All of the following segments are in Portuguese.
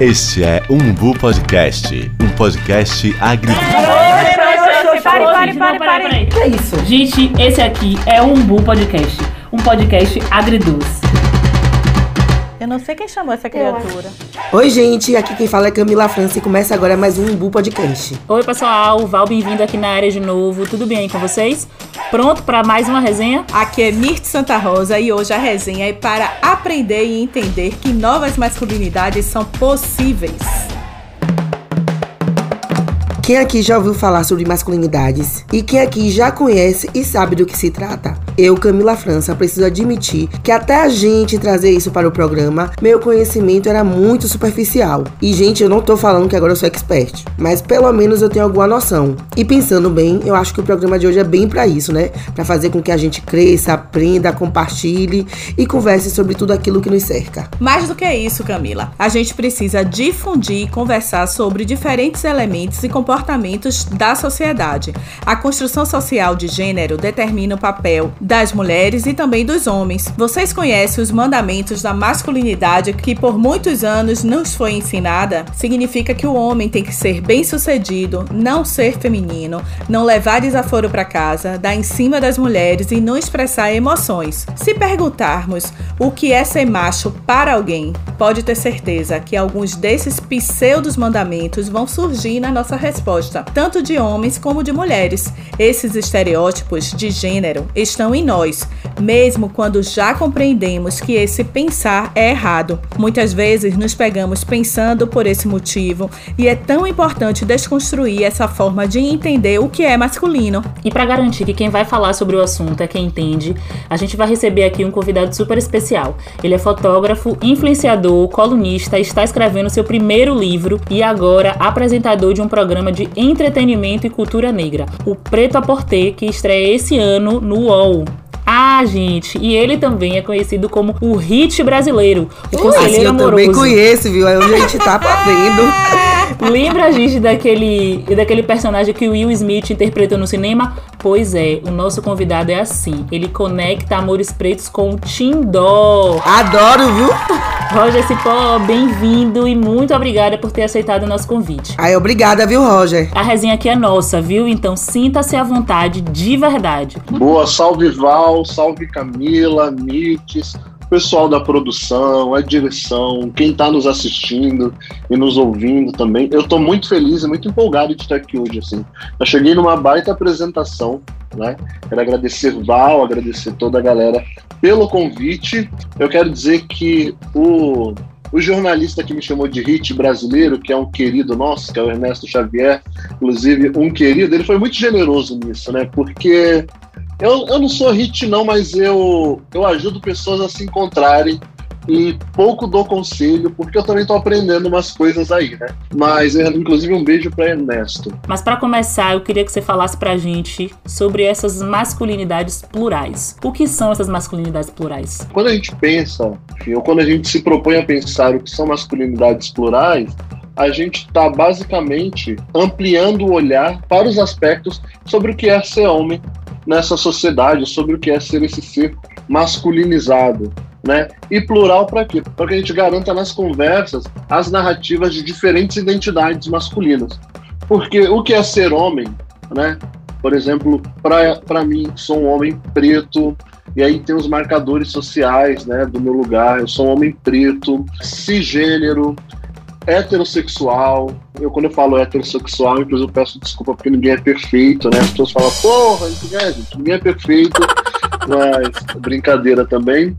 Este é Umbu Podcast, um podcast agri... Pare, pare, pare, pare. Que é isso? Gente, esse aqui é o Umbu Podcast, um podcast agridoce. Eu não sei quem chamou essa criatura. Oi, gente, aqui quem fala é Camila França e começa agora mais um Umbu Podcast. Oi, pessoal, Val, bem-vindo aqui na área de novo. Tudo bem aí com vocês? Pronto para mais uma resenha? Aqui é Mirth Santa Rosa e hoje a resenha é para aprender e entender que novas masculinidades são possíveis. Quem aqui já ouviu falar sobre masculinidades? E quem aqui já conhece e sabe do que se trata? Eu, Camila França, preciso admitir que até a gente trazer isso para o programa, meu conhecimento era muito superficial. E, gente, eu não tô falando que agora eu sou expert, mas pelo menos eu tenho alguma noção. E pensando bem, eu acho que o programa de hoje é bem para isso, né? Para fazer com que a gente cresça, aprenda, compartilhe e converse sobre tudo aquilo que nos cerca. Mais do que isso, Camila, a gente precisa difundir e conversar sobre diferentes elementos e comportamentos comportamentos da sociedade. A construção social de gênero determina o papel das mulheres e também dos homens. Vocês conhecem os mandamentos da masculinidade que por muitos anos nos foi ensinada? Significa que o homem tem que ser bem-sucedido, não ser feminino, não levar desaforo para casa, dar em cima das mulheres e não expressar emoções. Se perguntarmos o que é ser macho para alguém, pode ter certeza que alguns desses pseudos mandamentos vão surgir na nossa resposta tanto de homens como de mulheres. Esses estereótipos de gênero estão em nós, mesmo quando já compreendemos que esse pensar é errado. Muitas vezes nos pegamos pensando por esse motivo e é tão importante desconstruir essa forma de entender o que é masculino. E para garantir que quem vai falar sobre o assunto é quem entende, a gente vai receber aqui um convidado super especial. Ele é fotógrafo, influenciador, colunista, está escrevendo seu primeiro livro e agora apresentador de um programa de entretenimento e cultura negra, o Preto a Porter, que estreia esse ano no UOL. Ah, gente, e ele também é conhecido como o hit brasileiro, o conselheiro assim, eu amoroso. também conheço, viu? Aí a gente tá aprendendo. Lembra, gente, daquele, daquele personagem que o Will Smith interpretou no cinema? Pois é, o nosso convidado é assim. Ele conecta amores pretos com o Tindó. Adoro, viu? Roger Cipó, bem-vindo e muito obrigada por ter aceitado o nosso convite. Aí, obrigada, viu, Roger? A resenha aqui é nossa, viu? Então sinta-se à vontade de verdade. Boa, salve Val, salve Camila, Mites, pessoal da produção, a direção, quem está nos assistindo e nos ouvindo também. Eu estou muito feliz e muito empolgado de estar aqui hoje. Assim. Eu cheguei numa baita apresentação, né? Quero agradecer Val, agradecer toda a galera pelo convite. Eu quero dizer que o, o jornalista que me chamou de hit brasileiro, que é um querido nosso, que é o Ernesto Xavier, inclusive um querido, ele foi muito generoso nisso, né? Porque eu, eu não sou hit, não, mas eu, eu ajudo pessoas a se encontrarem e pouco dou conselho, porque eu também estou aprendendo umas coisas aí, né? Mas, inclusive, um beijo para Ernesto. Mas para começar, eu queria que você falasse pra gente sobre essas masculinidades plurais. O que são essas masculinidades plurais? Quando a gente pensa, enfim, ou quando a gente se propõe a pensar o que são masculinidades plurais, a gente está basicamente ampliando o olhar para os aspectos sobre o que é ser homem nessa sociedade, sobre o que é ser esse ser masculinizado. Né? E plural para quê? Para que a gente garanta nas conversas as narrativas de diferentes identidades masculinas. Porque o que é ser homem, né? Por exemplo, para mim, sou um homem preto, e aí tem os marcadores sociais né, do meu lugar. Eu sou um homem preto, cisgênero, heterossexual. Eu, quando eu falo heterossexual, inclusive eu peço desculpa porque ninguém é perfeito, né? As pessoas falam, porra, é, gente, ninguém é perfeito, mas brincadeira também.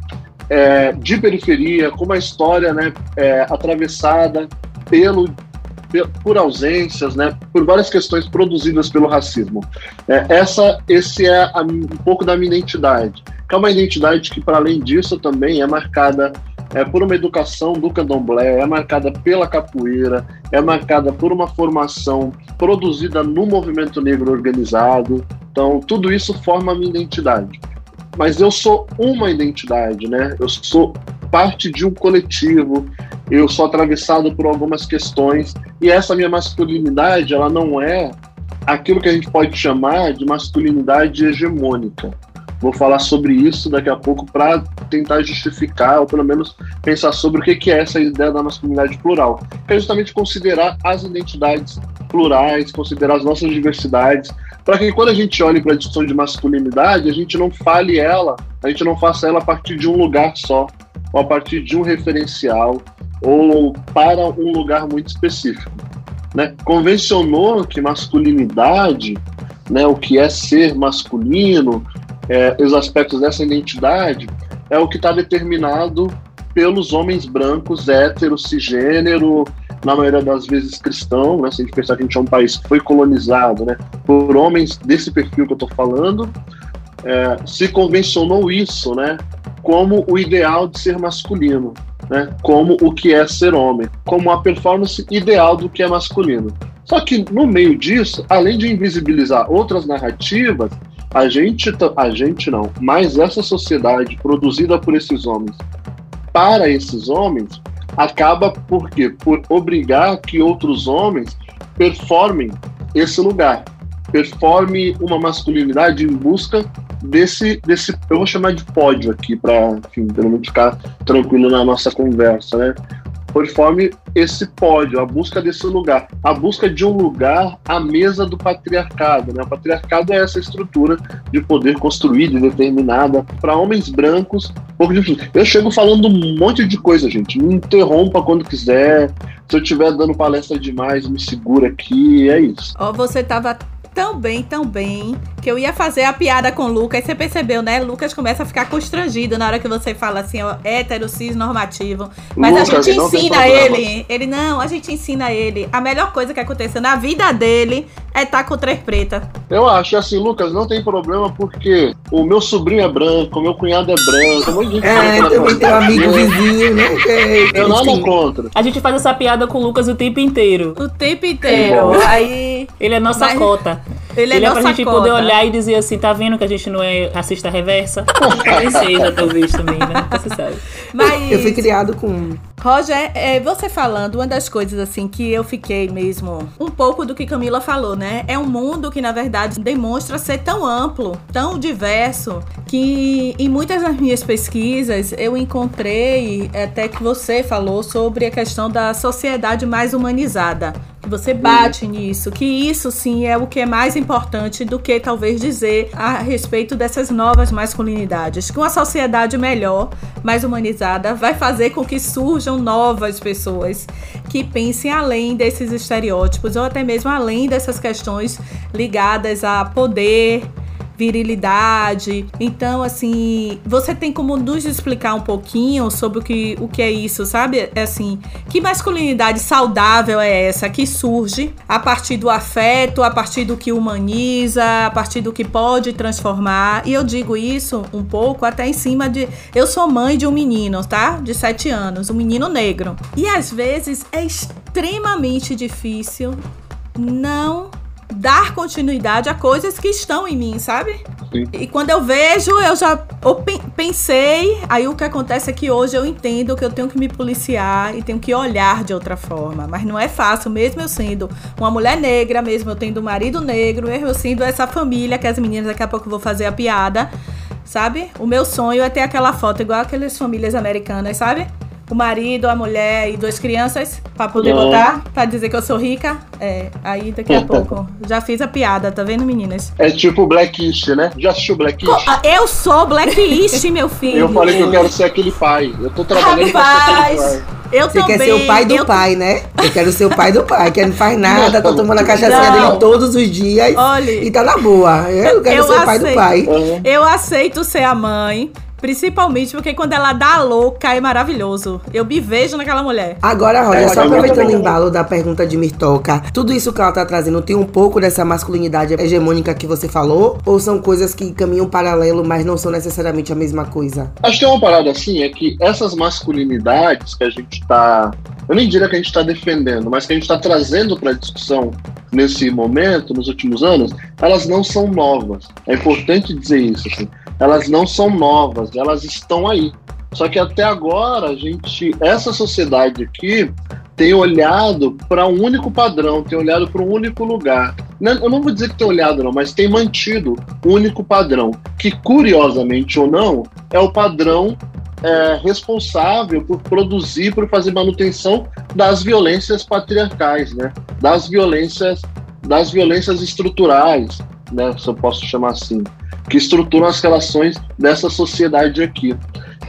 É, de periferia, com uma história né, é, atravessada pelo, por ausências, né, por várias questões produzidas pelo racismo. É, essa, esse é a, um pouco da minha identidade, que é uma identidade que, para além disso, também é marcada é por uma educação do candomblé, é marcada pela capoeira, é marcada por uma formação produzida no movimento negro organizado. Então, tudo isso forma a minha identidade. Mas eu sou uma identidade, né? Eu sou parte de um coletivo, eu sou atravessado por algumas questões e essa minha masculinidade, ela não é aquilo que a gente pode chamar de masculinidade hegemônica. Vou falar sobre isso daqui a pouco para tentar justificar, ou pelo menos pensar sobre o que é essa ideia da masculinidade plural, que é justamente considerar as identidades plurais, considerar as nossas diversidades, para que quando a gente olhe para a discussão de masculinidade, a gente não fale ela, a gente não faça ela a partir de um lugar só, ou a partir de um referencial, ou para um lugar muito específico. Né? Convencionou que masculinidade, né, o que é ser masculino, é, os aspectos dessa identidade, é o que está determinado pelos homens brancos, héteros, cisgênero, na maioria das vezes cristão, né? Se a gente pensar que a gente é um país que foi colonizado, né? Por homens desse perfil que eu estou falando, é, se convencionou isso, né? Como o ideal de ser masculino né, como o que é ser homem, como a performance ideal do que é masculino. Só que no meio disso, além de invisibilizar outras narrativas, a gente, a gente não, mas essa sociedade produzida por esses homens para esses homens acaba por quê? Por obrigar que outros homens performem esse lugar, performe uma masculinidade em busca desse, desse eu vou chamar de pódio aqui para pelo menos ficar tranquilo na nossa conversa, né? Conforme esse pódio, a busca desse lugar, a busca de um lugar à mesa do patriarcado, né? O patriarcado é essa estrutura de poder construída e determinada para homens brancos. Eu chego falando um monte de coisa, gente. Me interrompa quando quiser. Se eu estiver dando palestra demais, me segura aqui. É isso. Oh, você estava tão bem, tão bem, que eu ia fazer a piada com o Lucas. Você percebeu, né? Lucas começa a ficar constrangido na hora que você fala assim, ó, hétero, cis, normativo. Mas Lucas, a gente ensina ele. Ele, não, a gente ensina ele. A melhor coisa que aconteceu na vida dele é tá com três preta. Eu acho assim, Lucas, não tem problema porque o meu sobrinho é branco, o meu cunhado é branco, um monte de gente é, também tem um amigo vizinho, né? É, eu nada contra. A gente faz essa piada com o Lucas o tempo inteiro. O tempo inteiro. É Aí. Ele é nossa Mas... cota. Ele é, Ele é pra gente cota. poder olhar e dizer assim, tá vendo que a gente não é racista reversa? Nem seja, talvez, também, né? Você sabe. Mas... Eu fui criado com... Roger, é, você falando, uma das coisas assim que eu fiquei mesmo um pouco do que Camila falou, né? É um mundo que, na verdade, demonstra ser tão amplo, tão diverso, que em muitas das minhas pesquisas eu encontrei, até que você falou, sobre a questão da sociedade mais humanizada você bate nisso, que isso sim é o que é mais importante do que talvez dizer a respeito dessas novas masculinidades. Que uma sociedade melhor, mais humanizada, vai fazer com que surjam novas pessoas que pensem além desses estereótipos ou até mesmo além dessas questões ligadas a poder virilidade. Então, assim, você tem como nos explicar um pouquinho sobre o que, o que é isso, sabe? É assim, que masculinidade saudável é essa que surge a partir do afeto, a partir do que humaniza, a partir do que pode transformar. E eu digo isso um pouco até em cima de. Eu sou mãe de um menino, tá? De sete anos, um menino negro. E às vezes é extremamente difícil não dar continuidade a coisas que estão em mim, sabe? Sim. E quando eu vejo, eu já eu pensei, aí o que acontece é que hoje eu entendo que eu tenho que me policiar e tenho que olhar de outra forma. Mas não é fácil, mesmo eu sendo uma mulher negra, mesmo eu tendo um marido negro, mesmo eu sendo essa família, que as meninas daqui a pouco eu vou fazer a piada, sabe? O meu sonho é ter aquela foto igual aquelas famílias americanas, sabe? O marido, a mulher e duas crianças para poder Não. botar, para dizer que eu sou rica. É, aí daqui a pouco. Já fiz a piada, tá vendo, meninas? É tipo Blacklist, né? Já assistiu Blacklist? Eu sou Blacklist, meu filho. Eu falei que eu quero ser aquele pai. Eu tô trabalhando Rapaz, pra ser aquele pai. Eu Você também, quer ser o pai do eu... pai, né? Eu quero ser o pai do pai, que não faz nada, tá tomando a cachaçinha dele todos os dias Olha, e tá na boa. Eu quero eu ser o pai do pai. Eu aceito ser a mãe, Principalmente porque quando ela dá louca é maravilhoso. Eu me vejo naquela mulher. Agora, olha, só aproveitando o embalo da pergunta de Mirtoca, tudo isso que ela tá trazendo tem um pouco dessa masculinidade hegemônica que você falou? Ou são coisas que caminham paralelo, mas não são necessariamente a mesma coisa? Acho que é uma parada assim, é que essas masculinidades que a gente tá. Eu nem diria que a gente está defendendo, mas que a gente está trazendo para discussão nesse momento, nos últimos anos, elas não são novas. É importante dizer isso. Assim elas não são novas, elas estão aí. Só que até agora a gente, essa sociedade aqui tem olhado para um único padrão, tem olhado para um único lugar. eu não vou dizer que tem olhado, não, mas tem mantido o único padrão, que curiosamente ou não, é o padrão é, responsável por produzir, por fazer manutenção das violências patriarcais, né? das violências, das violências estruturais, né? se eu posso chamar assim, que estruturam as relações dessa sociedade aqui.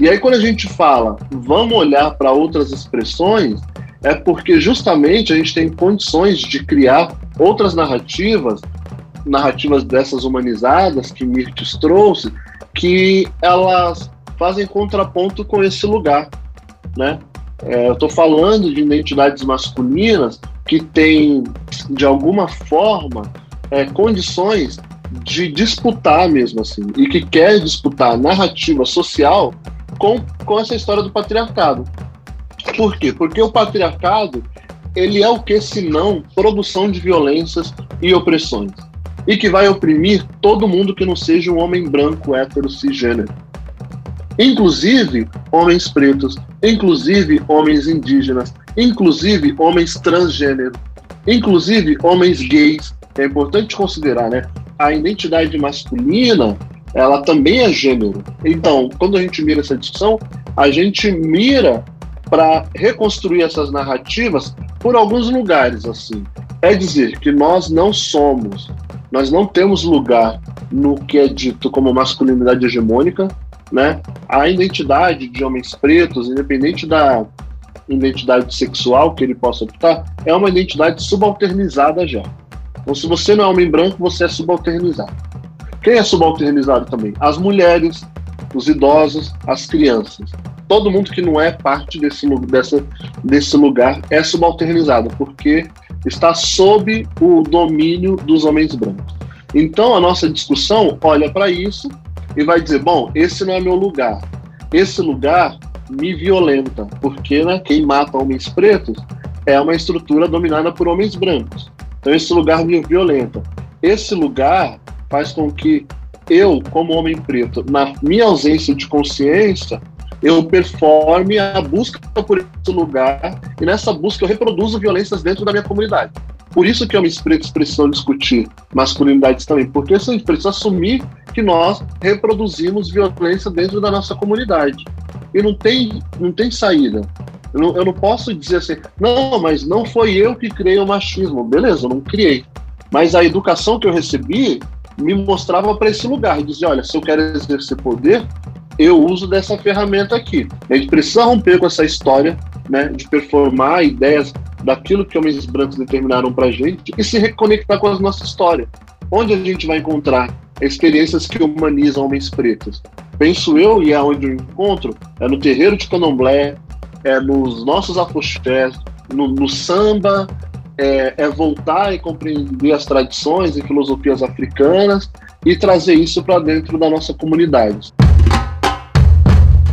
E aí, quando a gente fala, vamos olhar para outras expressões, é porque justamente a gente tem condições de criar outras narrativas, narrativas dessas humanizadas que Mirtes trouxe, que elas fazem contraponto com esse lugar, né? É, eu estou falando de identidades masculinas que têm, de alguma forma, é, condições de disputar mesmo assim, e que quer disputar a narrativa social com, com essa história do patriarcado. Por quê? Porque o patriarcado ele é o que senão produção de violências e opressões e que vai oprimir todo mundo que não seja um homem branco, hétero, cisgênero. Inclusive homens pretos, inclusive homens indígenas, inclusive homens transgênero, inclusive homens gays. É importante considerar, né? A identidade masculina, ela também é gênero. Então, quando a gente mira essa discussão, a gente mira para reconstruir essas narrativas por alguns lugares, assim. É dizer que nós não somos, nós não temos lugar no que é dito como masculinidade hegemônica, né? A identidade de homens pretos, independente da identidade sexual que ele possa optar, é uma identidade subalternizada já. Então, se você não é homem branco, você é subalternizado. Quem é subalternizado também? As mulheres, os idosos, as crianças todo mundo que não é parte desse, dessa, desse lugar é subalternizado, porque está sob o domínio dos homens brancos. Então a nossa discussão olha para isso e vai dizer: bom, esse não é meu lugar. Esse lugar me violenta, porque né, quem mata homens pretos é uma estrutura dominada por homens brancos. Então esse lugar me violenta. Esse lugar faz com que eu, como homem preto, na minha ausência de consciência, eu performe a busca por esse lugar e nessa busca eu reproduzo violências dentro da minha comunidade. Por isso que homens pretos precisam discutir masculinidades também, porque a gente precisa assumir que nós reproduzimos violência dentro da nossa comunidade. E não tem, não tem saída. Eu não, eu não posso dizer assim, não, mas não foi eu que criei o machismo. Beleza, eu não criei. Mas a educação que eu recebi me mostrava para esse lugar, e dizia, olha, se eu quero exercer poder, eu uso dessa ferramenta aqui. A gente precisa romper com essa história né, de performar ideias daquilo que homens brancos determinaram para gente e se reconectar com a nossa história. Onde a gente vai encontrar experiências que humanizam homens pretos? Penso eu, e é onde eu encontro, é no terreiro de candomblé, é nos nossos afoxés, no, no samba, é, é, voltar e compreender as tradições e filosofias africanas e trazer isso para dentro da nossa comunidade.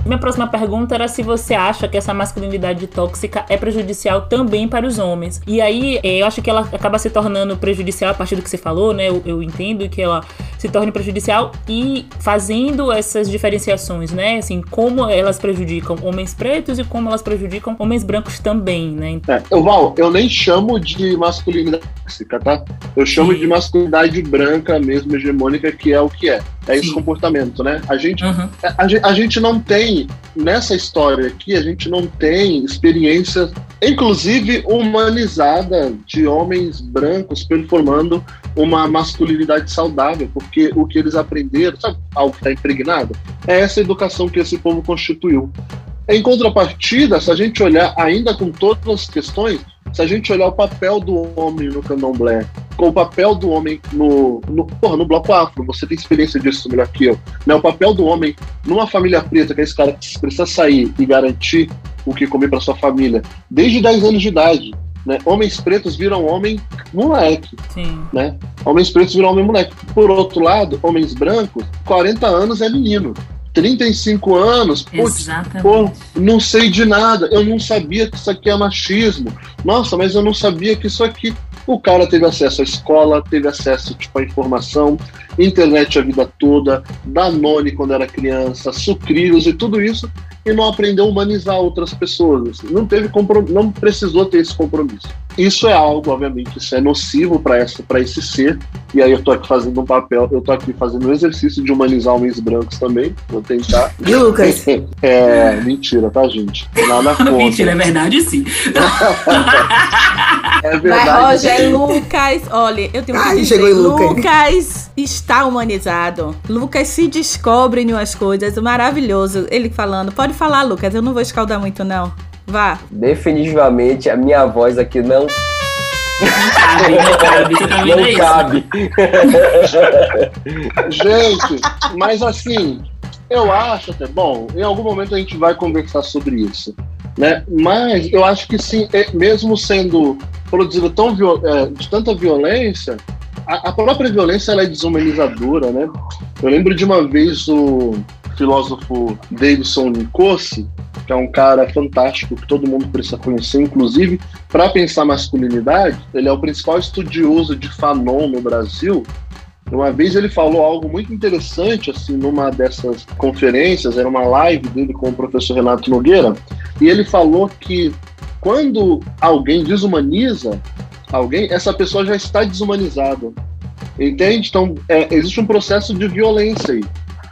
Minha próxima pergunta era se você acha que essa masculinidade tóxica é prejudicial também para os homens. E aí, é, eu acho que ela acaba se tornando prejudicial a partir do que você falou, né? Eu, eu entendo que ela se torne prejudicial e fazendo essas diferenciações, né? Assim, como elas prejudicam homens pretos e como elas prejudicam homens brancos também, né? É, eu, Val, eu nem chamo de masculinidade tóxica, tá? Eu chamo Sim. de masculinidade branca mesmo, hegemônica, que é o que é. É esse Sim. comportamento, né? A gente, uhum. a, a, a gente não tem nessa história aqui, a gente não tem experiência, inclusive humanizada, de homens brancos performando uma masculinidade saudável, porque o que eles aprenderam, sabe, algo que está impregnado, é essa educação que esse povo constituiu. Em contrapartida, se a gente olhar ainda com todas as questões, se a gente olhar o papel do homem no candomblé, com o papel do homem no, no, porra, no bloco afro, você tem experiência disso melhor que eu, né? o papel do homem numa família preta, que é esse cara que precisa sair e garantir o que comer para sua família, desde 10 anos de idade. Né? Homens pretos viram homem moleque. Sim. Né? Homens pretos viram homem moleque. Por outro lado, homens brancos, 40 anos é menino. 35 anos, putz, pô, não sei de nada, eu não sabia que isso aqui é machismo. Nossa, mas eu não sabia que isso aqui. O cara teve acesso à escola, teve acesso tipo, à informação, internet a vida toda, Danone quando era criança, sucrilhos e tudo isso, e não aprendeu a humanizar outras pessoas. Não teve não precisou ter esse compromisso. Isso é algo, obviamente, isso é nocivo para esse ser. E aí eu tô aqui fazendo um papel, eu tô aqui fazendo um exercício de humanizar homens brancos também. Vou tentar. E Lucas? É, mentira, tá, gente? Nada contra. mentira, é verdade sim. é verdade. Mas, Roger, Lucas, olha, eu tenho que Ai, dizer, chegou em Lucas. Lucas está humanizado. Lucas se descobre em umas coisas maravilhoso. Ele falando, pode falar, Lucas, eu não vou escaldar muito, não. Vá. Definitivamente a minha voz aqui não Cabe, não cabe, isso? cabe. Gente, mas assim, eu acho até bom, em algum momento a gente vai conversar sobre isso, né? Mas eu acho que sim, é- mesmo sendo produzido tão é, de tanta violência, a, a própria violência ela é desumanizadora, né? Eu lembro de uma vez o filósofo Davidson Nicosse, que é um cara fantástico que todo mundo precisa conhecer, inclusive para pensar masculinidade, ele é o principal estudioso de Fanon no Brasil. Uma vez ele falou algo muito interessante, assim, numa dessas conferências, era uma live dele com o professor Renato Nogueira, e ele falou que quando alguém desumaniza alguém, essa pessoa já está desumanizada. Entende? Então, é, existe um processo de violência aí,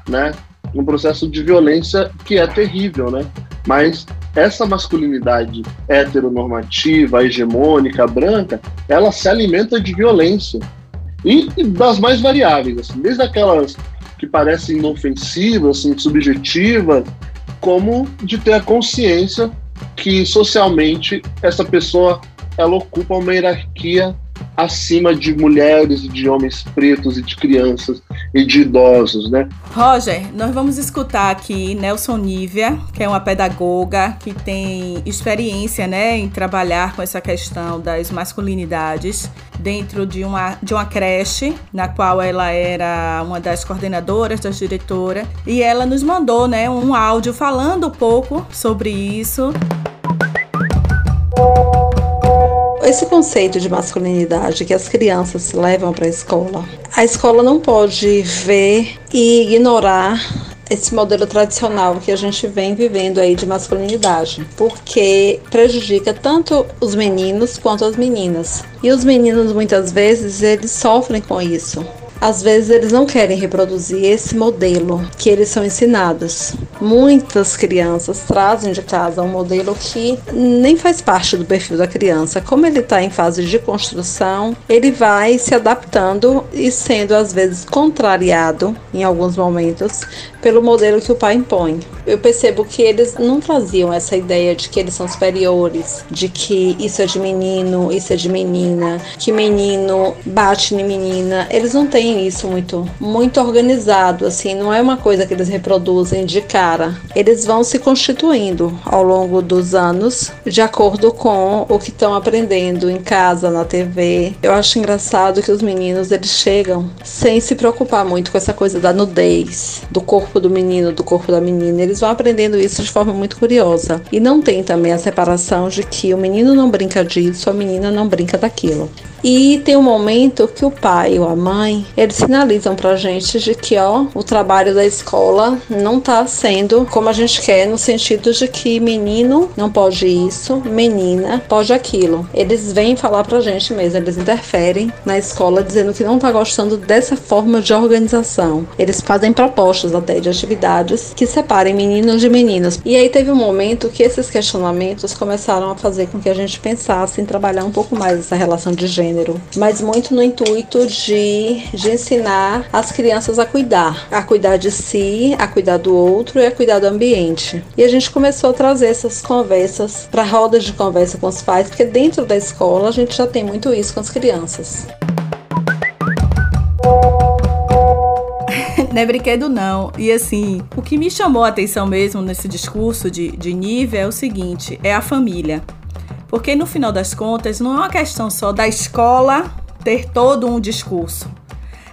né? Um processo de violência que é terrível, né? Mas essa masculinidade heteronormativa, hegemônica, branca, ela se alimenta de violência. E, e das mais variáveis, assim, desde aquelas que parecem inofensivas, assim, subjetivas, como de ter a consciência que socialmente essa pessoa ela ocupa uma hierarquia acima de mulheres e de homens pretos e de crianças e de idosos, né? Roger, nós vamos escutar aqui Nelson Nívia, que é uma pedagoga que tem experiência né, em trabalhar com essa questão das masculinidades dentro de uma, de uma creche, na qual ela era uma das coordenadoras, das diretoras, e ela nos mandou né, um áudio falando um pouco sobre isso. Esse conceito de masculinidade que as crianças levam para a escola, a escola não pode ver e ignorar esse modelo tradicional que a gente vem vivendo aí de masculinidade, porque prejudica tanto os meninos quanto as meninas. E os meninos muitas vezes eles sofrem com isso. Às vezes eles não querem reproduzir esse modelo que eles são ensinados. Muitas crianças trazem de casa um modelo que nem faz parte do perfil da criança. Como ele está em fase de construção, ele vai se adaptando e sendo às vezes contrariado em alguns momentos pelo modelo que o pai impõe. Eu percebo que eles não traziam essa ideia de que eles são superiores, de que isso é de menino, isso é de menina, que menino bate em menina. Eles não têm isso muito, muito organizado, assim, não é uma coisa que eles reproduzem de cara. Eles vão se constituindo ao longo dos anos, de acordo com o que estão aprendendo em casa, na TV. Eu acho engraçado que os meninos eles chegam sem se preocupar muito com essa coisa da nudez, do corpo do menino, do corpo da menina. Eles vão aprendendo isso de forma muito curiosa. E não tem também a separação de que o menino não brinca disso, a menina não brinca daquilo. E tem um momento que o pai ou a mãe, eles sinalizam pra gente de que, ó, o trabalho da escola não tá sendo como a gente quer, no sentido de que menino não pode isso, menina pode aquilo. Eles vêm falar pra gente mesmo, eles interferem na escola dizendo que não tá gostando dessa forma de organização. Eles fazem propostas até de atividades que separem meninos de meninas. E aí teve um momento que esses questionamentos começaram a fazer com que a gente pensasse em trabalhar um pouco mais essa relação de gênero mas muito no intuito de, de ensinar as crianças a cuidar, a cuidar de si, a cuidar do outro e a cuidar do ambiente. E a gente começou a trazer essas conversas para rodas de conversa com os pais, porque dentro da escola a gente já tem muito isso com as crianças. não é brinquedo não. E assim, o que me chamou a atenção mesmo nesse discurso de, de nível é o seguinte, é a família. Porque no final das contas, não é uma questão só da escola ter todo um discurso.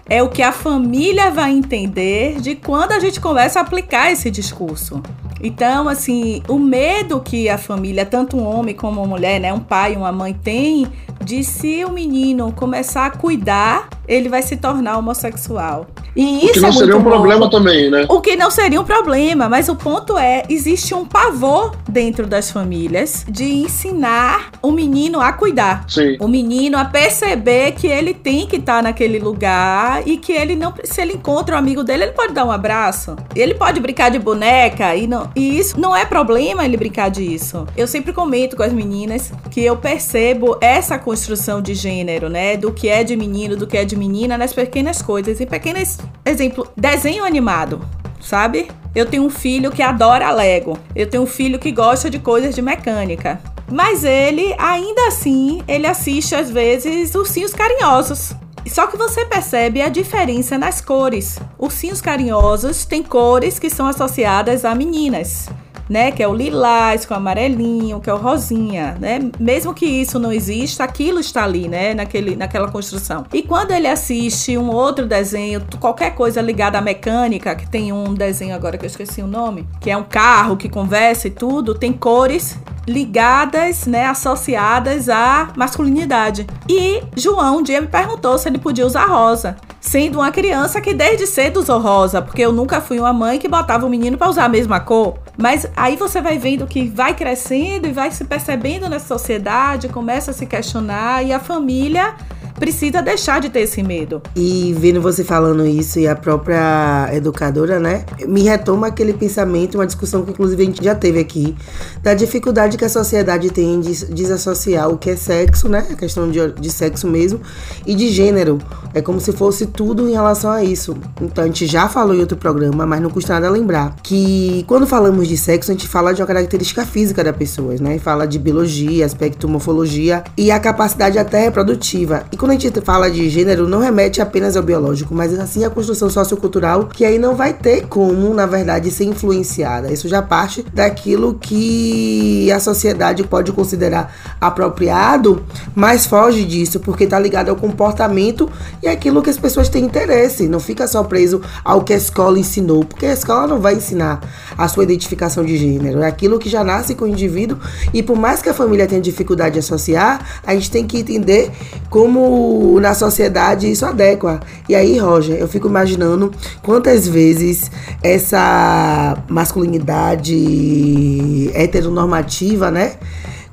É o que a família vai entender de quando a gente começa a aplicar esse discurso. Então, assim, o medo que a família, tanto um homem como uma mulher, né, um pai uma mãe tem, de se o menino começar a cuidar, ele vai se tornar homossexual. E O isso que não é seria um muito problema também, né? O que não seria um problema, mas o ponto é, existe um pavor dentro das famílias de ensinar o menino a cuidar. Sim. O menino a perceber que ele tem que estar naquele lugar e que ele não, se ele encontra um amigo dele, ele pode dar um abraço. Ele pode brincar de boneca e não, e isso não é problema ele brincar disso. Eu sempre comento com as meninas que eu percebo essa construção de gênero, né, do que é de menino, do que é de menina nas pequenas coisas. E pequenas, exemplo, desenho animado, sabe? Eu tenho um filho que adora Lego. Eu tenho um filho que gosta de coisas de mecânica. Mas ele, ainda assim, ele assiste às vezes ursinhos carinhosos. Só que você percebe a diferença nas cores. Ursinhos carinhosos têm cores que são associadas a meninas. Né, que é o lilás com o amarelinho, que é o rosinha, né? Mesmo que isso não exista, aquilo está ali, né, naquele, naquela construção. E quando ele assiste um outro desenho, qualquer coisa ligada à mecânica, que tem um desenho agora que eu esqueci o nome, que é um carro que conversa e tudo, tem cores ligadas, né, associadas à masculinidade. E João um dia me perguntou se ele podia usar rosa, sendo uma criança que desde cedo usou rosa, porque eu nunca fui uma mãe que botava o menino para usar a mesma cor. Mas aí você vai vendo que vai crescendo e vai se percebendo na sociedade, começa a se questionar e a família precisa deixar de ter esse medo. E vendo você falando isso e a própria educadora, né, me retoma aquele pensamento, uma discussão que inclusive a gente já teve aqui, da dificuldade que a sociedade tem de desassociar o que é sexo, né, a questão de, de sexo mesmo, e de gênero. É como se fosse tudo em relação a isso. Então a gente já falou em outro programa, mas não custa nada lembrar que quando falamos de sexo, a gente fala de uma característica física da pessoa, né, fala de biologia, aspecto morfologia e a capacidade até reprodutiva. E quando a gente fala de gênero, não remete apenas ao biológico, mas assim a construção sociocultural, que aí não vai ter como, na verdade, ser influenciada. Isso já parte daquilo que a sociedade pode considerar apropriado, mas foge disso, porque tá ligado ao comportamento e aquilo que as pessoas têm interesse. Não fica só preso ao que a escola ensinou, porque a escola não vai ensinar a sua identificação de gênero. É aquilo que já nasce com o indivíduo e por mais que a família tenha dificuldade de associar, a gente tem que entender como na sociedade isso adequa. E aí, Roger, eu fico imaginando quantas vezes essa masculinidade heteronormativa, né?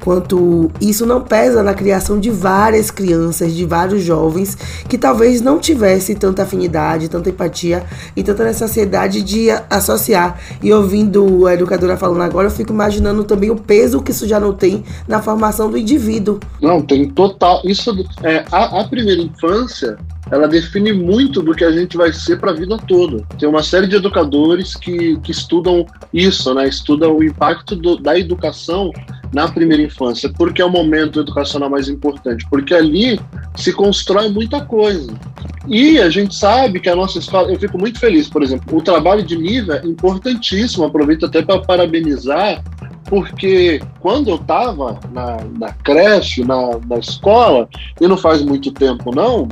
Quanto isso não pesa na criação de várias crianças, de vários jovens que talvez não tivessem tanta afinidade, tanta empatia e tanta necessidade de associar. E ouvindo a educadora falando agora, eu fico imaginando também o peso que isso já não tem na formação do indivíduo. Não, tem total. Isso é a, a primeira infância ela define muito do que a gente vai ser para a vida toda. Tem uma série de educadores que, que estudam isso, né? Estudam o impacto do, da educação na primeira infância, porque é o momento educacional mais importante, porque ali se constrói muita coisa. E a gente sabe que a nossa escola, eu fico muito feliz, por exemplo, o trabalho de Niva é importantíssimo, aproveito até para parabenizar porque quando eu estava na, na, creche, na, na escola, e não faz muito tempo não,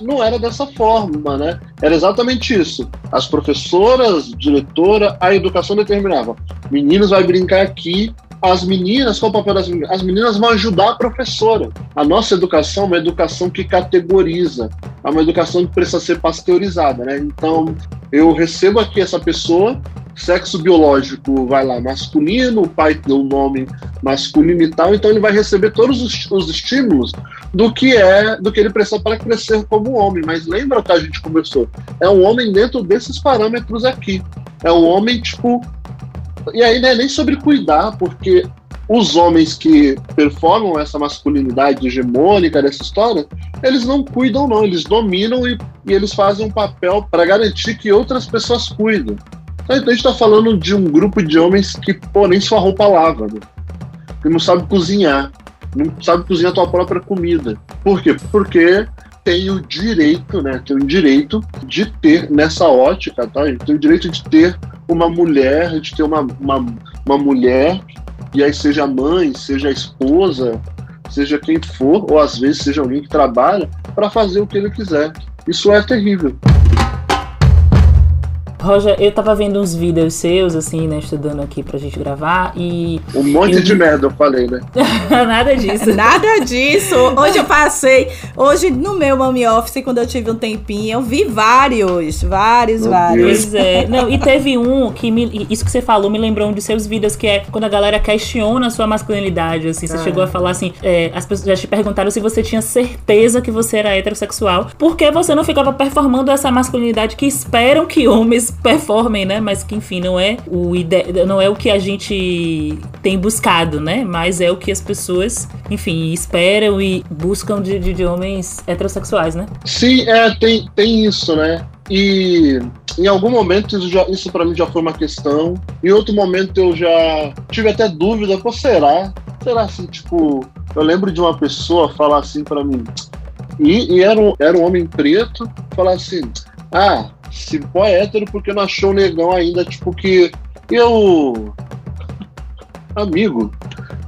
não era dessa forma, né? Era exatamente isso. As professoras, diretora, a educação determinava. Meninos vai brincar aqui, as meninas, qual o papel das meninas? As meninas vão ajudar a professora. A nossa educação é uma educação que categoriza, é uma educação que precisa ser pasteurizada, né? Então, eu recebo aqui essa pessoa, sexo biológico vai lá masculino, o pai deu um nome masculino e tal, então ele vai receber todos os, os estímulos do que é, do que ele precisa para crescer como homem. Mas lembra o que a gente conversou? É um homem dentro desses parâmetros aqui. É um homem, tipo. E aí não é nem sobre cuidar, porque os homens que performam essa masculinidade hegemônica dessa história, eles não cuidam, não, eles dominam e, e eles fazem um papel para garantir que outras pessoas cuidem. Então a gente está falando de um grupo de homens que, nem sua roupa lava, né? que não sabe cozinhar, não sabe cozinhar a tua própria comida. Por quê? Porque tem o direito, né? Tem o direito de ter nessa ótica, tá? Tem o direito de ter uma mulher, de ter uma, uma, uma mulher, e aí seja mãe, seja esposa, seja quem for, ou às vezes seja alguém que trabalha, para fazer o que ele quiser. Isso é terrível. Roger, eu tava vendo uns vídeos seus, assim, né, estudando aqui pra gente gravar e. Um monte eu... de merda, eu falei, né? Nada disso. Nada disso. Hoje eu passei, hoje no meu Mami Office, quando eu tive um tempinho, eu vi vários, vários, Meu vários. Pois é. Não, e teve um que me, isso que você falou me lembrou um dos seus vídeos, que é quando a galera questiona a sua masculinidade, assim. Você Ah. chegou a falar assim, é, as pessoas já te perguntaram se você tinha certeza que você era heterossexual, porque você não ficava performando essa masculinidade que esperam que homens performem, né? Mas que, enfim, não é o ide... não é o que a gente tem buscado, né? Mas é o que as pessoas, enfim, esperam e buscam de, de, de homens heterossexuais, né? Sim, é, tem, tem isso, né? E em algum momento isso, isso para mim já foi uma questão. Em outro momento eu já tive até dúvida, pô, será? Será assim, tipo, eu lembro de uma pessoa falar assim para mim, e, e era, um, era um homem preto, falar assim, ah, se pô é hétero porque não achou negão ainda, tipo que eu. Amigo,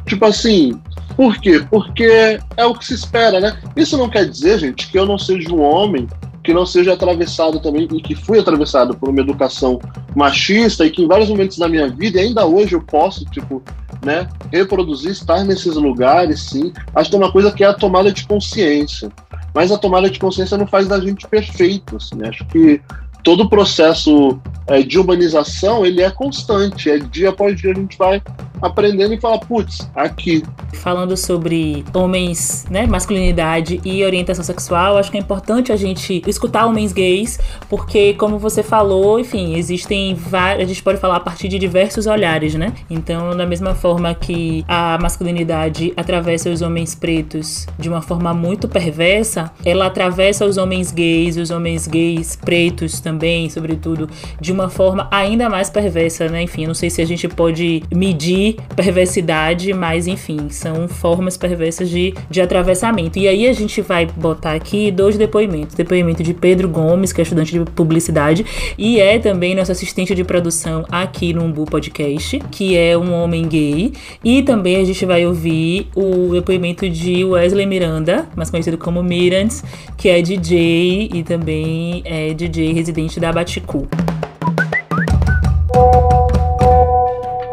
tipo assim, por quê? Porque é o que se espera, né? Isso não quer dizer, gente, que eu não seja um homem que não seja atravessado também e que fui atravessado por uma educação machista e que em vários momentos da minha vida e ainda hoje eu posso, tipo, né, reproduzir, estar nesses lugares, sim. Acho que é uma coisa que é a tomada de consciência. Mas a tomada de consciência não faz da gente perfeitos, né? Acho que todo o processo é, de urbanização, ele é constante. É dia após dia a gente vai aprendendo e fala, putz, aqui. falando sobre homens, né, masculinidade e orientação sexual, acho que é importante a gente escutar homens gays, porque como você falou, enfim, existem vários, a gente pode falar a partir de diversos olhares, né? Então, da mesma forma que a masculinidade atravessa os homens pretos de uma forma muito perversa, ela atravessa os homens gays, os homens gays pretos também, sobretudo, de uma forma ainda mais perversa, né? Enfim, não sei se a gente pode medir perversidade, mas enfim, são formas perversas de, de atravessamento. E aí a gente vai botar aqui dois depoimentos. Depoimento de Pedro Gomes, que é estudante de publicidade, e é também nosso assistente de produção aqui no Umbu Podcast, que é um homem gay. E também a gente vai ouvir o depoimento de Wesley Miranda, mais conhecido como Mirans, que é DJ e também é DJ residente da Baticu.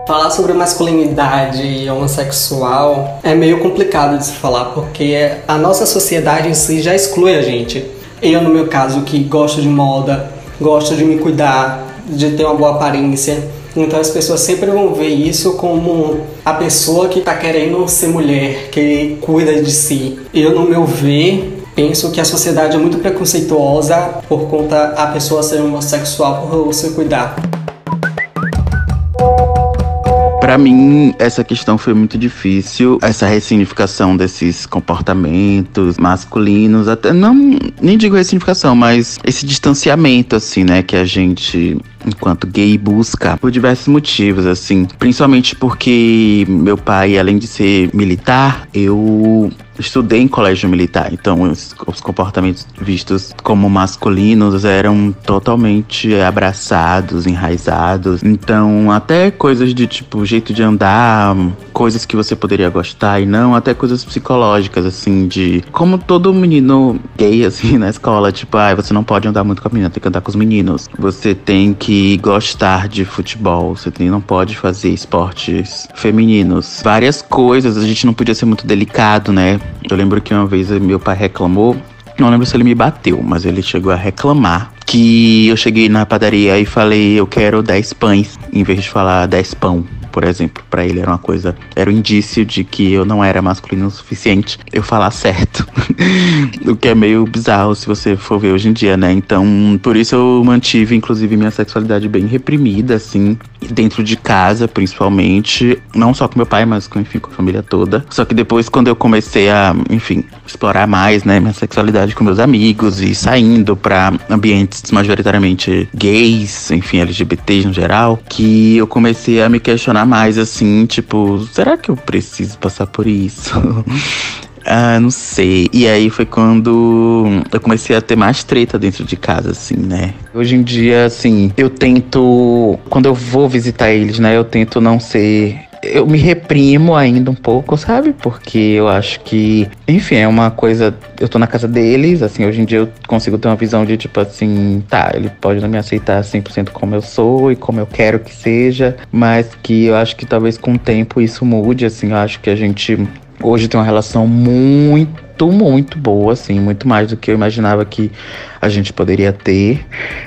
Falar sobre masculinidade homossexual é meio complicado de se falar porque a nossa sociedade em si já exclui a gente. Eu, no meu caso, que gosto de moda, gosto de me cuidar, de ter uma boa aparência, então as pessoas sempre vão ver isso como a pessoa que tá querendo ser mulher, que cuida de si. Eu, no meu ver, penso que a sociedade é muito preconceituosa por conta a pessoa ser homossexual por se cuidar. Pra mim, essa questão foi muito difícil, essa ressignificação desses comportamentos masculinos, até não, nem digo ressignificação, mas esse distanciamento, assim, né, que a gente, enquanto gay, busca por diversos motivos, assim, principalmente porque meu pai, além de ser militar, eu estudei em colégio militar, então os, os comportamentos vistos como masculinos eram totalmente abraçados, enraizados. Então, até coisas de tipo jeito de andar, coisas que você poderia gostar e não, até coisas psicológicas, assim, de como todo menino gay, assim, na escola, tipo, ah, você não pode andar muito com a menina, tem que andar com os meninos. Você tem que gostar de futebol, você tem, não pode fazer esportes femininos. Várias coisas, a gente não podia ser muito delicado, né? Eu lembro que uma vez meu pai reclamou, não lembro se ele me bateu, mas ele chegou a reclamar que eu cheguei na padaria e falei eu quero 10 pães, em vez de falar 10 pão. Por exemplo, pra ele era uma coisa, era um indício de que eu não era masculino o suficiente eu falar certo. o que é meio bizarro se você for ver hoje em dia, né? Então, por isso eu mantive, inclusive, minha sexualidade bem reprimida, assim, dentro de casa, principalmente. Não só com meu pai, mas com, enfim, com a família toda. Só que depois, quando eu comecei a, enfim, explorar mais, né, minha sexualidade com meus amigos e saindo pra ambientes majoritariamente gays, enfim, LGBTs no geral, que eu comecei a me questionar mais, assim, tipo, será que eu preciso passar por isso? Ah, não sei. E aí foi quando eu comecei a ter mais treta dentro de casa, assim, né? Hoje em dia, assim, eu tento. Quando eu vou visitar eles, né? Eu tento não ser eu me reprimo ainda um pouco, sabe? Porque eu acho que, enfim, é uma coisa. Eu tô na casa deles, assim, hoje em dia eu consigo ter uma visão de tipo assim, tá, ele pode não me aceitar 100% como eu sou e como eu quero que seja, mas que eu acho que talvez com o tempo isso mude, assim, eu acho que a gente hoje tem uma relação muito, muito boa, assim, muito mais do que eu imaginava que a gente poderia ter.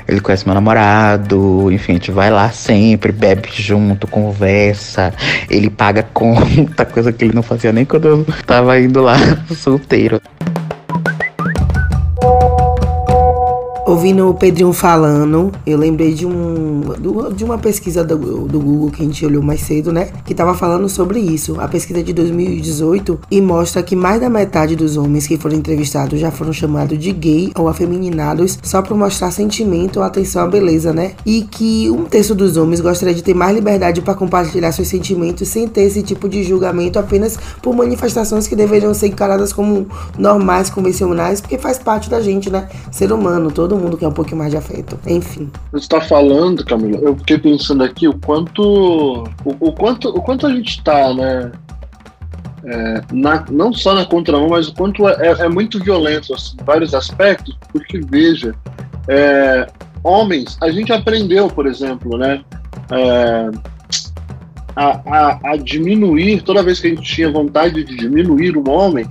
Ele conhece meu namorado, enfim, a gente vai lá sempre, bebe junto, conversa, ele paga conta, coisa que ele não fazia nem quando eu tava indo lá solteiro. Ouvindo o Pedrinho falando, eu lembrei de um de uma pesquisa do, do Google que a gente olhou mais cedo, né? Que tava falando sobre isso. A pesquisa de 2018 e mostra que mais da metade dos homens que foram entrevistados já foram chamados de gay ou afeminados só por mostrar sentimento ou atenção à beleza, né? E que um terço dos homens gostaria de ter mais liberdade para compartilhar seus sentimentos sem ter esse tipo de julgamento apenas por manifestações que deveriam ser encaradas como normais, convencionais, porque faz parte da gente, né? Ser humano, todo mundo quer um pouquinho mais de afeto. Enfim. Você está falando, Camila, eu fiquei pensando aqui o quanto. O, o quanto, o quanto a gente está, né? é, na- não só na contramão, mas o quanto é, é muito violento assim, em vários aspectos, porque veja, é, homens, a gente aprendeu, por exemplo, né? é, a, a- a diminuir, toda vez que a gente tinha vontade de diminuir um homem,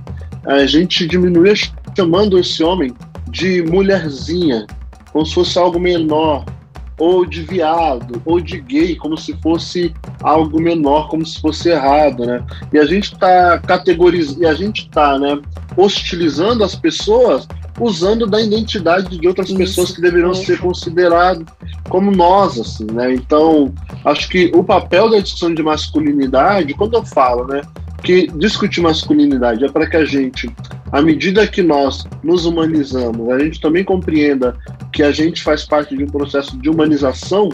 a gente diminuía chamando esse homem de mulherzinha, como se fosse algo menor, ou de viado, ou de gay, como se fosse algo menor, como se fosse errado, né? E a gente está categorizando, e a gente está, né, hostilizando as pessoas usando da identidade de outras Isso. pessoas que deveriam ser consideradas como nós, assim, né? Então, acho que o papel da discussão de masculinidade, quando eu falo, né, que discutir masculinidade é para que a gente, à medida que nós nos humanizamos, a gente também compreenda que a gente faz parte de um processo de humanização,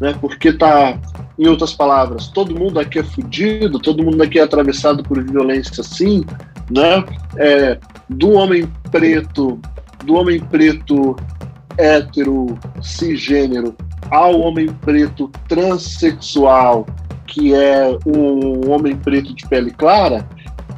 né? Porque tá, em outras palavras, todo mundo aqui é fudido, todo mundo aqui é atravessado por violência, sim, né? É, do homem preto, do homem preto hétero, cisgênero, ao homem preto transexual, que é um homem preto de pele clara,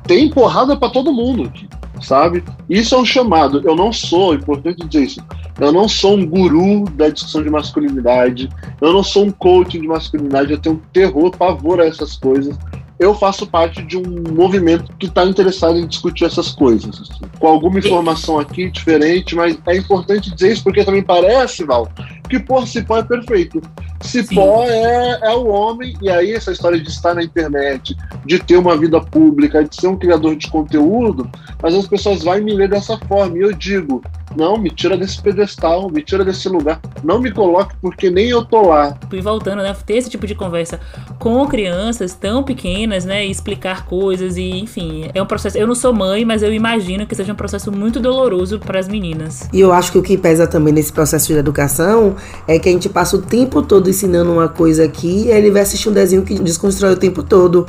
tem porrada para todo mundo aqui, sabe? Isso é um chamado. Eu não sou, é importante dizer isso, eu não sou um guru da discussão de masculinidade, eu não sou um coaching de masculinidade, eu tenho terror, pavor a essas coisas. Eu faço parte de um movimento que está interessado em discutir essas coisas, assim. com alguma informação aqui diferente, mas é importante dizer isso porque também parece, Val, que pô, Cipó é perfeito. Cipó é, é o homem, e aí essa história de estar na internet, de ter uma vida pública, de ser um criador de conteúdo, mas as pessoas vão me ler dessa forma. E eu digo, não, me tira desse pedestal, me tira desse lugar, não me coloque porque nem eu tô lá. E voltando, né? Ter esse tipo de conversa com crianças tão pequenas, né? E explicar coisas e, enfim, é um processo. Eu não sou mãe, mas eu imagino que seja um processo muito doloroso para as meninas. E eu acho que o que pesa também nesse processo de educação é que a gente passa o tempo todo ensinando uma coisa aqui e aí ele vai assistir um desenho que desconstrói o tempo todo.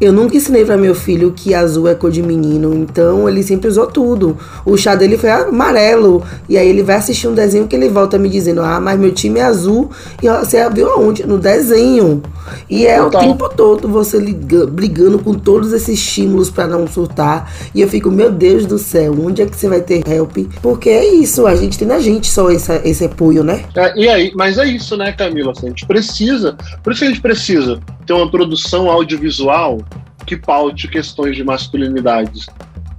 Eu nunca ensinei para meu filho que azul é cor de menino, então ele sempre usou tudo. O chá dele foi amarelo, e aí ele vai assistir um desenho que ele volta me dizendo: Ah, mas meu time é azul, e você viu aonde? No desenho. E é o Total. tempo todo você liga- brigando com todos esses estímulos para não surtar. E eu fico, meu Deus do céu, onde é que você vai ter help? Porque é isso, a gente tem na gente só essa, esse apoio, né? É, e aí, mas é isso, né, Camila? Assim, a gente precisa, por isso que a gente precisa ter uma produção audiovisual que paute questões de masculinidades.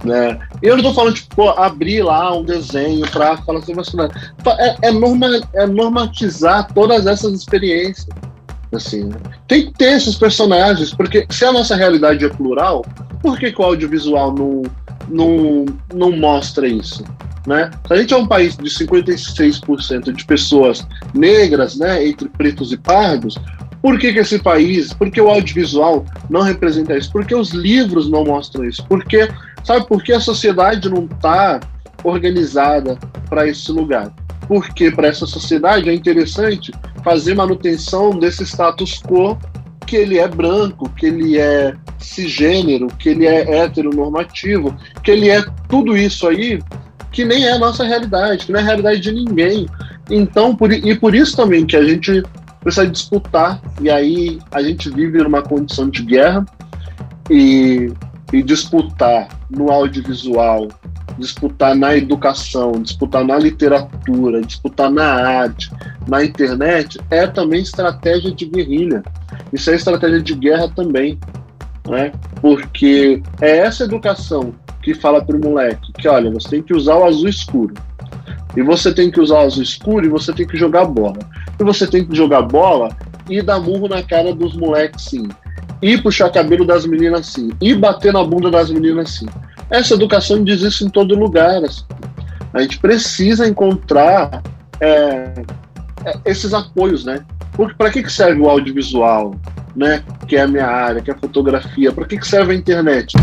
Né? E eu não tô falando, tipo, pô, abrir lá um desenho para falar sobre masculinidade. É, é, norma- é normatizar todas essas experiências. Assim, né? Tem que ter esses personagens, porque se a nossa realidade é plural, por que, que o audiovisual não, não, não mostra isso? Né? Se a gente é um país de 56% de pessoas negras, né, entre pretos e pardos, por que, que esse país, por que o audiovisual não representa isso? Por que os livros não mostram isso? Porque, sabe, por que a sociedade não está organizada para esse lugar? Porque para essa sociedade é interessante fazer manutenção desse status quo que ele é branco, que ele é cisgênero, que ele é heteronormativo, que ele é tudo isso aí que nem é a nossa realidade, que não é a realidade de ninguém. Então, por, e por isso também que a gente precisa disputar, e aí a gente vive numa condição de guerra, e, e disputar no audiovisual, disputar na educação, disputar na literatura, disputar na arte, na internet, é também estratégia de guerrilha. Isso é estratégia de guerra também. Né? Porque é essa educação que fala para o moleque que, olha, você tem que usar o azul escuro. E você tem que usar o azul escuro e você tem que jogar bola. E você tem que jogar bola e dar murro na cara dos moleques, sim. E puxar cabelo das meninas, sim. E bater na bunda das meninas, sim. Essa educação diz isso em todo lugar. Assim. A gente precisa encontrar é, é esses apoios, né? Porque para que, que serve o audiovisual, né? Que é a minha área, que é a fotografia. Para que, que serve a internet?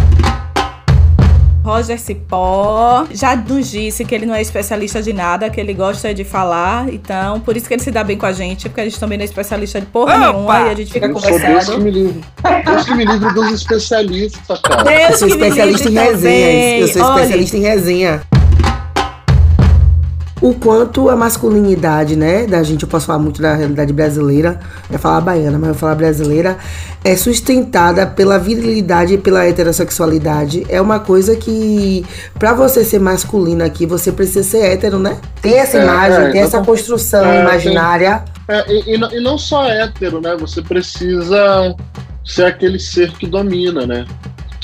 Roger Cipó já nos disse que ele não é especialista de nada, que ele gosta de falar, então por isso que ele se dá bem com a gente, porque a gente também não é especialista de porra Opa! nenhuma e a gente fica eu conversando. Deus que me livre. Deus que me livre dos especialistas, cara. Deus eu sou especialista em resenhas. Eu sou especialista Olha. em resenha o quanto a masculinidade, né, da gente, eu posso falar muito da realidade brasileira, é falar baiana, mas eu falar brasileira, é sustentada pela virilidade e pela heterossexualidade. É uma coisa que, para você ser masculino aqui, você precisa ser hétero, né? Tem essa é, imagem, é, tem essa construção é, imaginária. Tem, é, e, e, não, e não só hétero, né? Você precisa ser aquele ser que domina, né?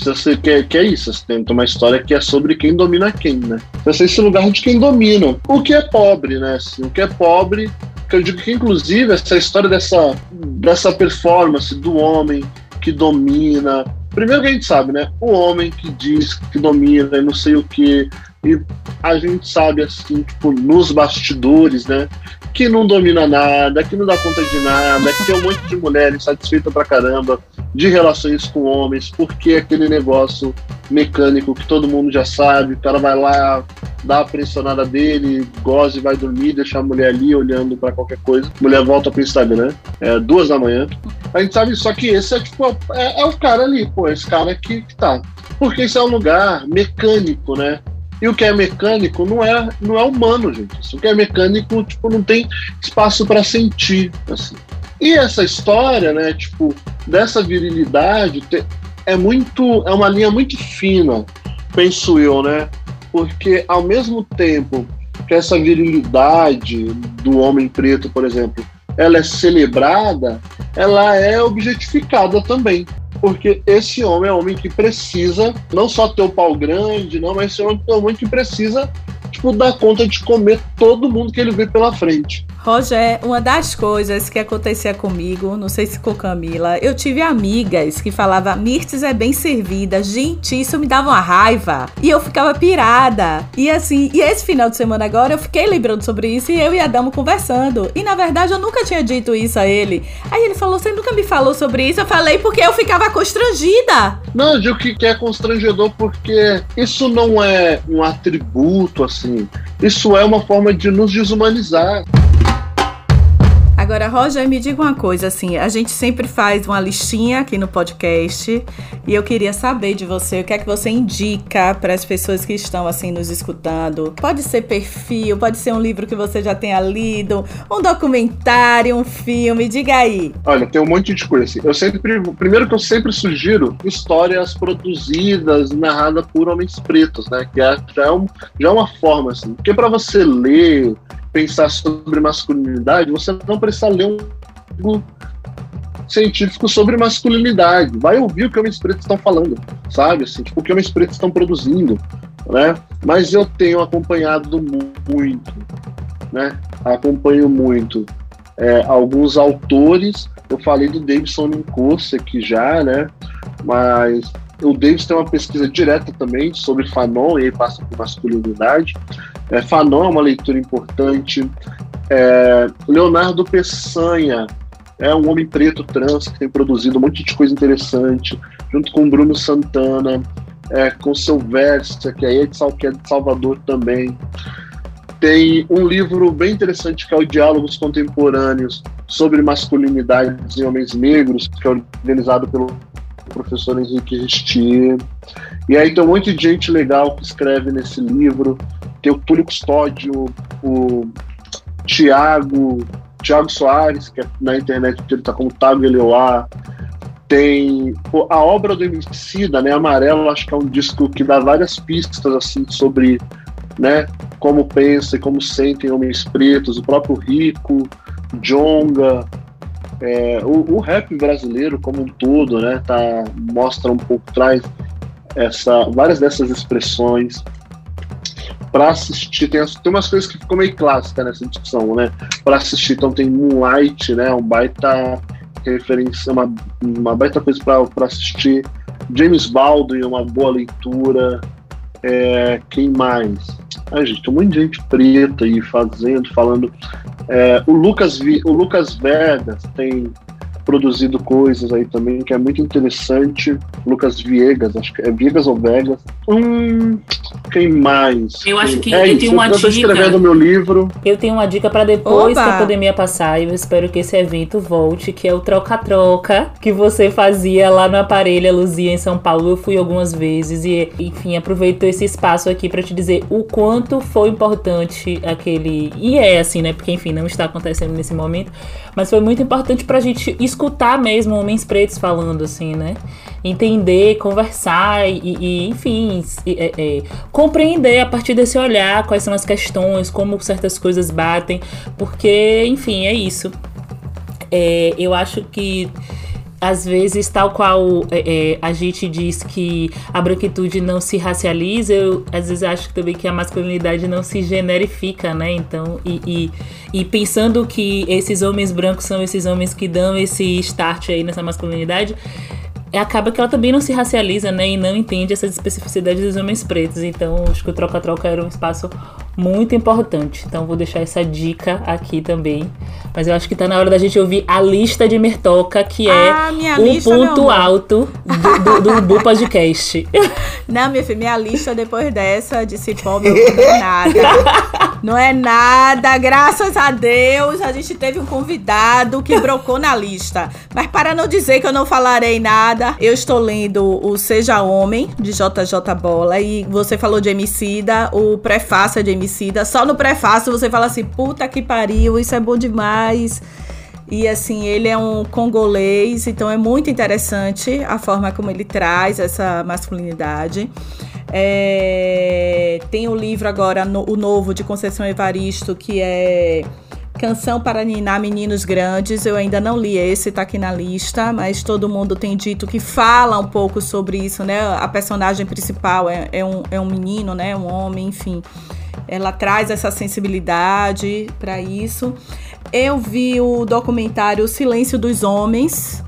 Precisa ser que é, que é isso. Você uma história que é sobre quem domina quem, né? Precisa ser esse lugar de quem domina. O que é pobre, né? Assim, o que é pobre, que eu digo que inclusive essa história dessa, dessa performance do homem que domina. Primeiro que a gente sabe, né? O homem que diz que domina e não sei o que. E a gente sabe, assim, tipo, nos bastidores, né? Que não domina nada, que não dá conta de nada, que tem um monte de mulher insatisfeita pra caramba de relações com homens, porque aquele negócio mecânico que todo mundo já sabe, o cara vai lá, dá a pressionada dele, goza e vai dormir, deixa a mulher ali olhando para qualquer coisa. A mulher volta pro Instagram, é duas da manhã. A gente sabe só que esse é tipo, é, é o cara ali, pô, esse cara que, que tá. Porque esse é um lugar mecânico, né? E o que é mecânico não é, não é humano, gente. O que é mecânico, tipo, não tem espaço para sentir, assim. E essa história, né, tipo, dessa virilidade é muito, é uma linha muito fina, penso eu, né? Porque ao mesmo tempo que essa virilidade do homem preto, por exemplo, ela é celebrada, ela é objetificada também. Porque esse homem é um homem que precisa não só ter o pau grande, não, mas esse homem é um homem que precisa tipo, dar conta de comer todo mundo que ele vê pela frente. Roger, uma das coisas que acontecia comigo, não sei se com Camila, eu tive amigas que falavam Mirtes é bem servida. Gente, isso me dava uma raiva. E eu ficava pirada. E assim, e esse final de semana agora eu fiquei lembrando sobre isso e eu e Adamo conversando. E na verdade eu nunca tinha dito isso a ele. Aí ele falou: Você nunca me falou sobre isso? Eu falei porque eu ficava constrangida. Não, eu digo que é constrangedor porque isso não é um atributo assim. Isso é uma forma de nos desumanizar. Agora, Roger, me diga uma coisa, assim, a gente sempre faz uma listinha aqui no podcast e eu queria saber de você o que é que você indica para as pessoas que estão, assim, nos escutando. Pode ser perfil, pode ser um livro que você já tenha lido, um documentário, um filme, diga aí. Olha, tem um monte de coisa. Assim. Eu sempre, primeiro que eu sempre sugiro histórias produzidas, narradas por homens pretos, né, que é, já, é um, já é uma forma, assim, porque para você ler pensar sobre masculinidade, você não precisa ler um livro científico sobre masculinidade. Vai ouvir o que homens pretos estão falando, sabe? Assim, tipo, o que homens pretos estão produzindo, né? Mas eu tenho acompanhado muito, né? Acompanho muito é, alguns autores. Eu falei do Davidson Nincossa aqui já, né? Mas o Davis tem uma pesquisa direta também sobre Fanon e passa por masculinidade. É, Fanon é uma leitura importante. É, Leonardo Peçanha é um homem preto trans que tem produzido um monte de coisa interessante, junto com Bruno Santana, é, com Silvestre, que é de Salvador também. Tem um livro bem interessante que é o Diálogos Contemporâneos sobre masculinidades em homens negros, que é organizado pelo professor Henrique Restier. E aí tem um monte de gente legal que escreve nesse livro. Tem o Túlio Custódio, o Tiago Tiago Soares, que é na internet ele está como Tago Eleoá. Tem a obra do Emicida, né? Amarelo, acho que é um disco que dá várias pistas assim sobre né, como pensa e como sentem homens pretos, o próprio Rico, Jonga, é, o, o, rap brasileiro como um todo, né, tá, mostra um pouco, traz essa, várias dessas expressões. Para assistir, tem, tem umas coisas que ficam meio clássicas nessa discussão, né? Para assistir, então tem Moonlight, né? Um baita referência, uma, uma baita coisa para assistir. James Baldwin, uma boa leitura. É, quem mais? Ah, gente, tem um monte de gente preta aí fazendo, falando. É, o, Lucas, o Lucas Vegas tem produzido coisas aí também, que é muito interessante. Lucas Viegas, acho que é Viegas ou Vegas. Hum, quem mais? Eu acho que é eu tenho uma eu tô dica. escrevendo meu livro. Eu tenho uma dica para depois Oba! que a pandemia passar e eu espero que esse evento volte, que é o troca-troca que você fazia lá no Aparelho Luzia em São Paulo. Eu fui algumas vezes e, enfim, aproveito esse espaço aqui para te dizer o quanto foi importante aquele. E é assim, né? Porque, enfim, não está acontecendo nesse momento, mas foi muito importante pra gente escutar mesmo homens pretos falando, assim, né? Entender, conversar e, e, enfim, e, é, é, compreender a partir desse olhar quais são as questões, como certas coisas batem, porque, enfim, é isso. É, eu acho que às vezes, tal qual é, é, a gente diz que a branquitude não se racializa, eu às vezes acho também que a masculinidade não se generifica, né? Então, e, e, e pensando que esses homens brancos são esses homens que dão esse start aí nessa masculinidade, é, acaba que ela também não se racializa, né? E não entende essas especificidades dos homens pretos. Então, acho que o troca-troca era um espaço muito importante. Então, vou deixar essa dica aqui também. Mas eu acho que tá na hora da gente ouvir a lista de Mertoca, que é Ah, o lista, ponto alto do, do, do, do podcast. Não, minha filha, minha lista depois dessa de Cipó, meu, não é nada. Não é nada, graças a Deus a gente teve um convidado que brocou na lista. Mas para não dizer que eu não falarei nada, eu estou lendo o Seja Homem, de JJ Bola, e você falou de Emicida, o prefácio é de Emicida. Só no prefácio você fala assim, puta que pariu, isso é bom demais. E assim, ele é um congolês, então é muito interessante a forma como ele traz essa masculinidade. É, tem o livro agora, no- o novo de Conceição Evaristo, que é Canção para Ninar Meninos Grandes. Eu ainda não li esse, tá aqui na lista, mas todo mundo tem dito que fala um pouco sobre isso, né? A personagem principal é, é um, é um menino, né? Um homem, enfim. Ela traz essa sensibilidade para isso. Eu vi o documentário Silêncio dos Homens,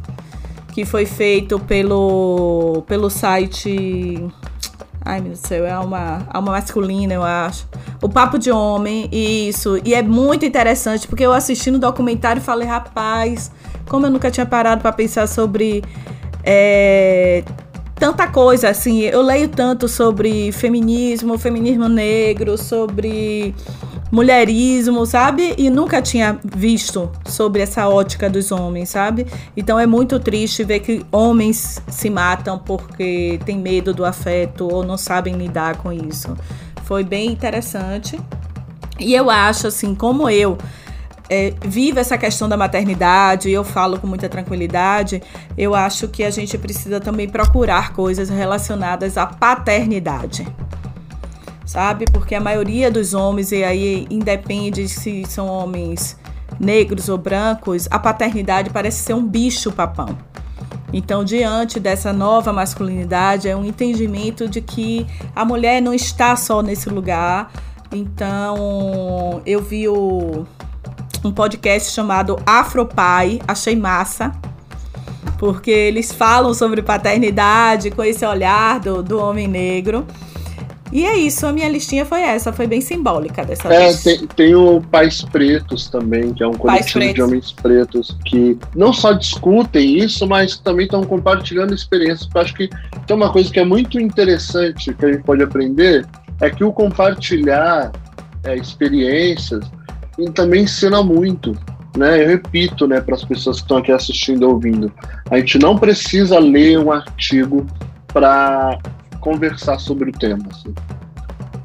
que foi feito pelo, pelo site. Ai, meu Deus do céu, é uma alma masculina, eu acho. O Papo de Homem, isso. E é muito interessante, porque eu assisti no documentário e falei, rapaz, como eu nunca tinha parado para pensar sobre é, tanta coisa, assim. Eu leio tanto sobre feminismo, feminismo negro, sobre mulherismo, sabe? E nunca tinha visto sobre essa ótica dos homens, sabe? Então é muito triste ver que homens se matam porque têm medo do afeto ou não sabem lidar com isso. Foi bem interessante. E eu acho, assim, como eu é, vivo essa questão da maternidade, eu falo com muita tranquilidade, eu acho que a gente precisa também procurar coisas relacionadas à paternidade. Sabe? Porque a maioria dos homens, e aí independe se são homens negros ou brancos, a paternidade parece ser um bicho papão. Então, diante dessa nova masculinidade, é um entendimento de que a mulher não está só nesse lugar. Então, eu vi o, um podcast chamado Afropai, achei massa, porque eles falam sobre paternidade com esse olhar do, do homem negro. E é isso, a minha listinha foi essa, foi bem simbólica dessa É, vez. tem, tem o Pais Pretos também, que é um coletivo de homens pretos que não só discutem isso, mas também estão compartilhando experiências. Eu acho que tem uma coisa que é muito interessante que a gente pode aprender, é que o compartilhar é, experiências e também ensina muito. Né? Eu repito né, para as pessoas que estão aqui assistindo ouvindo, a gente não precisa ler um artigo para conversar sobre o tema. assim.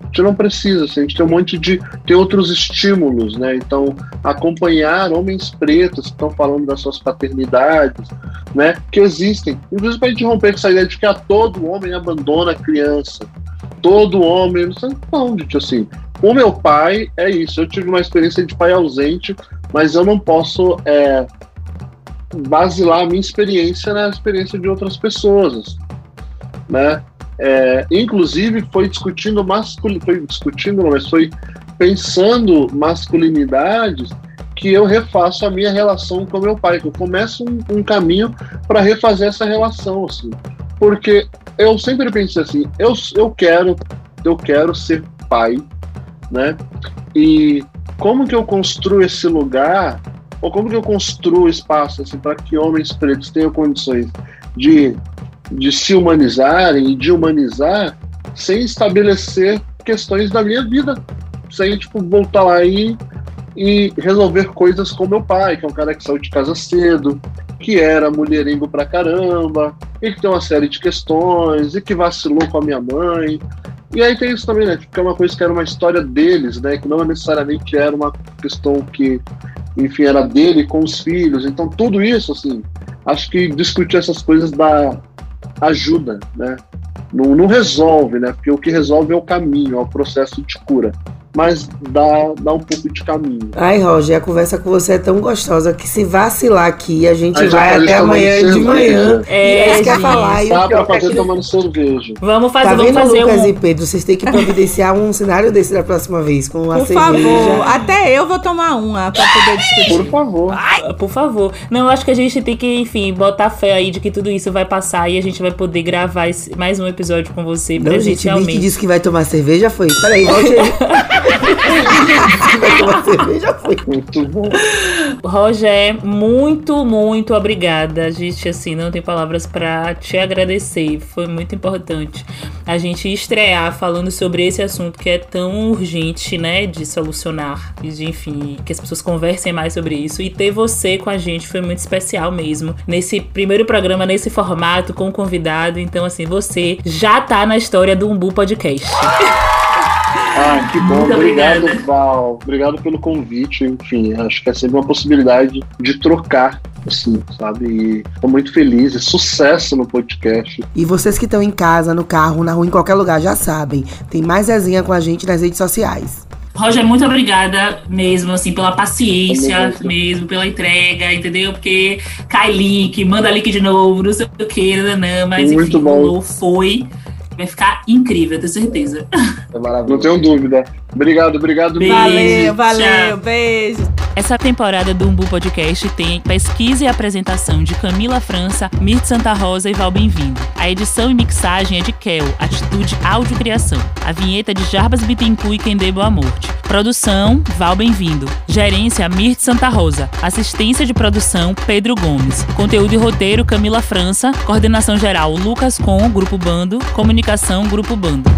gente não precisa, assim, a gente tem um monte de. tem outros estímulos, né? Então, acompanhar homens pretos que estão falando das suas paternidades, né? Que existem. Inclusive para a gente romper essa ideia de que a todo homem abandona a criança. Todo homem. Não, gente, assim. O meu pai é isso. Eu tive uma experiência de pai ausente, mas eu não posso é, basilar a minha experiência na experiência de outras pessoas, né? É, inclusive foi discutindo masculinidade, foi discutindo, mas foi pensando masculinidades que eu refaço a minha relação com meu pai, que eu começo um, um caminho para refazer essa relação, assim, porque eu sempre pensei assim, eu, eu quero, eu quero ser pai, né? E como que eu construo esse lugar, ou como que eu construo espaço assim, para que homens pretos tenham condições de de se humanizarem e de humanizar sem estabelecer questões da minha vida, sem tipo voltar lá e, e resolver coisas com meu pai, que é um cara que saiu de casa cedo, que era mulherengo pra caramba, e que tem uma série de questões, e que vacilou com a minha mãe. E aí tem isso também, né? Que é uma coisa que era uma história deles, né? Que não necessariamente era uma questão que, enfim, era dele com os filhos. Então tudo isso, assim, acho que discutir essas coisas dá, ajuda, né? Não, não resolve, né? Porque o que resolve é o caminho, é o processo de cura mas dá, dá um pouco de caminho. Ai, Roger, a conversa com você é tão gostosa que se vacilar aqui, a gente vai até amanhã de manhã. É, é quer falar. Dá pra fazer tomando cerveja. Vamos fazer, tá vamos vendo, fazer Lucas um... e Pedro? Vocês têm que providenciar um cenário desse da próxima vez, com uma Por cerveja. favor, até eu vou tomar uma pra poder discutir. Por favor. Ai, por favor. Não, eu acho que a gente tem que, enfim, botar fé aí de que tudo isso vai passar e a gente vai poder gravar esse- mais um episódio com você Não, gente, Vicky presencialmente. disse que vai tomar cerveja, foi. Peraí, volte aí. cerveja, foi. Muito bom. Roger, muito, muito obrigada. A gente, assim, não tem palavras pra te agradecer. Foi muito importante a gente estrear falando sobre esse assunto que é tão urgente, né, de solucionar. E de, enfim, que as pessoas conversem mais sobre isso. E ter você com a gente foi muito especial mesmo. Nesse primeiro programa, nesse formato, com convidado. Então, assim, você já tá na história do Umbu Podcast. Ah, que bom. Muito Obrigado, obrigada. Val. Obrigado pelo convite. Enfim, acho que é sempre uma possibilidade de trocar, assim, sabe? E tô muito feliz. E sucesso no podcast. E vocês que estão em casa, no carro, na rua, em qualquer lugar, já sabem. Tem mais resenha com a gente nas redes sociais. Roger, muito obrigada mesmo, assim, pela paciência mesmo, pela entrega, entendeu? Porque cai link, manda link de novo, não sei o que, nanã, mas Muito enfim, bom. rolou, foi. Vai ficar incrível, eu tenho certeza. Foi maravilhoso. Não tenho dúvida. Obrigado, obrigado Beijo. Valeu, valeu, tchau. beijo. Essa temporada do Umbu Podcast tem pesquisa e apresentação de Camila França, Mirth Santa Rosa e Val Bem-vindo. A edição e mixagem é de Kel, Atitude Áudio Criação. A vinheta é de Jarbas Bittencourt e Kendê Boa Morte. Produção, Val Bem-vindo. Gerência, Mirth Santa Rosa. Assistência de produção, Pedro Gomes. Conteúdo e roteiro, Camila França. Coordenação geral, Lucas Com, Grupo Bando. Comunicação, Grupo Bando.